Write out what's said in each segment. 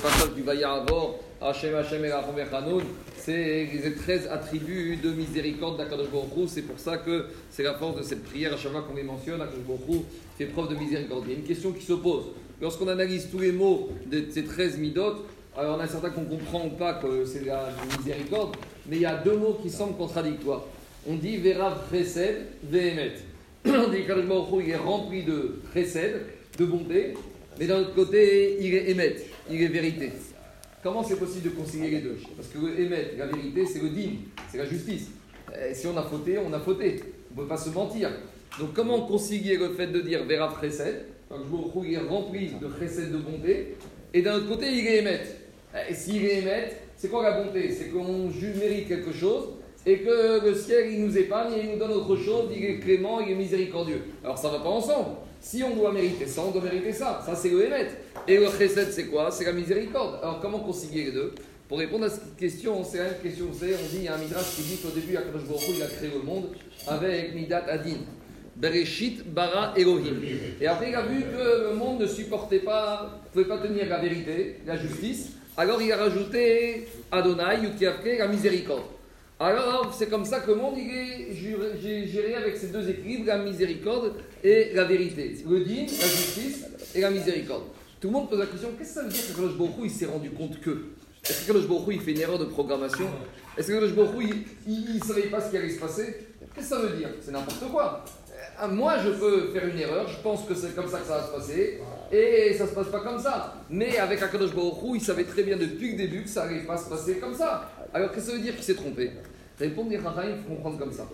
passage du Vayavor, Hachem Hachem et c'est les 13 attributs de miséricorde d'Akadosh Baruch C'est pour ça que c'est la force de cette prière à chaque fois qu'on les mentionne. Akadosh Baruch fait preuve de miséricorde. Il y a une question qui se pose. Lorsqu'on analyse tous les mots de ces 13 midotes, alors on a certains qu'on comprend ou pas que c'est la miséricorde, mais il y a deux mots qui semblent contradictoires. On dit Vera Chesed, Vehemet. On dit qu'Akadosh Baruch il est rempli de Chesed, de bonté, mais d'un autre côté, il est émet, il est vérité. Comment c'est possible de concilier les deux? Parce que le émet, la vérité, c'est le digne, c'est la justice. Si on a fauté, on a fauté. On ne peut pas se mentir. Donc comment concilier le fait de dire Vera Chesed, quand je il est rempli de Chesed de bonté, et d'un autre côté, il est émet. Et s'il est émet, c'est quoi la bonté? C'est qu'on mérite quelque chose et que le ciel, il nous épargne et il nous donne autre chose, il est clément, il est miséricordieux. Alors ça ne va pas ensemble. Si on doit mériter ça, on doit mériter ça. Ça, c'est le Hémet. Et le Chesed, c'est quoi? C'est la miséricorde. Alors, comment concilier les deux? Pour répondre à cette question, c'est une question, on dit, il y a un Midrash qui dit qu'au début, il a créé le monde avec Midat Adin. Bereshit, Bara, Elohim. Et après, il a vu que le monde ne supportait pas, ne pouvait pas tenir la vérité, la justice. Alors, il a rajouté Adonai, Yukiavke, la miséricorde. Alors, c'est comme ça que le monde est géré avec ces deux équilibres, la miséricorde et la vérité. Le din, la justice et la miséricorde. Tout le monde pose la question qu'est-ce que ça veut dire que Baruch il s'est rendu compte que Est-ce que Kadosh Baruch il fait une erreur de programmation? Est-ce que Kadosh Baruch il ne savait pas ce qui allait se passer? Qu'est-ce que ça veut dire? C'est n'importe quoi. Euh, moi, je peux faire une erreur, je pense que c'est comme ça que ça va se passer, et ça se passe pas comme ça. Mais avec Akadosh Baruch il savait très bien depuis le début que ça n'allait pas se passer comme ça. Alors, qu'est-ce que ça veut dire qu'il s'est trompé? Répondre les il faut comprendre comme ça.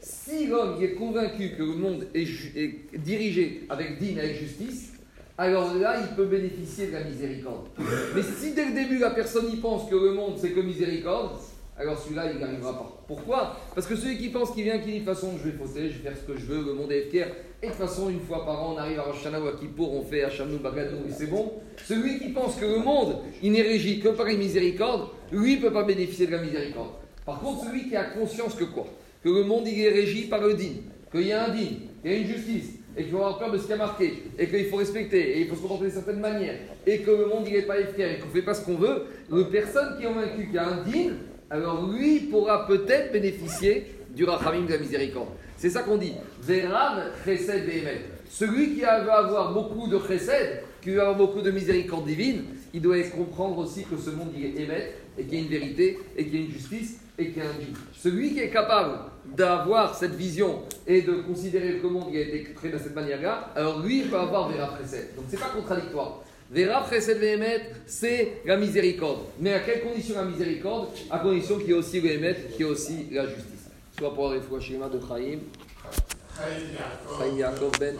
Si l'homme est convaincu que le monde est, dirigé avec digne, avec justice, alors là, il peut bénéficier de la miséricorde. Mais si dès le début, la personne y pense que le monde, c'est que miséricorde, alors celui-là, il n'y arrivera pas. Pourquoi? Parce que celui qui pense qu'il vient, qui dit de toute façon, je vais fauter, je vais faire ce que je veux, le monde est fier, et de toute façon, une fois par an, on arrive à Rosh ou à Kippour, on fait Hachamnou, Bagadou, et c'est bon. Celui qui pense que le monde, il n'est régi que par les miséricordes, lui, ne peut pas bénéficier de la miséricorde. Par contre, celui qui a conscience que quoi? Que le monde il est régi par le digne, qu'il y a un digne, qu'il y a une justice, et qu'il faut avoir peur de ce qui a marqué, et qu'il faut respecter, et il faut se comporter d'une certaine manière, et que le monde il n'est pas efficace, et qu'on ne fait pas ce qu'on veut, la personne qui est convaincue qu'il y a un digne, alors lui pourra peut-être bénéficier du rachamim de la miséricorde. C'est ça qu'on dit. Vérav chesed Celui qui veut avoir beaucoup de chesed, qui veut avoir beaucoup de miséricorde divine, il doit comprendre aussi que ce monde il est émet, et qu'il y a une vérité, et qu'il y a une justice, et qu'il y a un Dieu. Celui qui est capable d'avoir cette vision et de considérer que le monde a été créé de cette manière-là, alors lui, il peut avoir Vera Précède. Donc c'est pas contradictoire. Vera Précède Véhémet, c'est la miséricorde. Mais à quelle condition la miséricorde? À condition qu'il y ait aussi le qu'il y ait aussi la justice. Soit pour schéma de Chaim, Chaim Yaakov Ben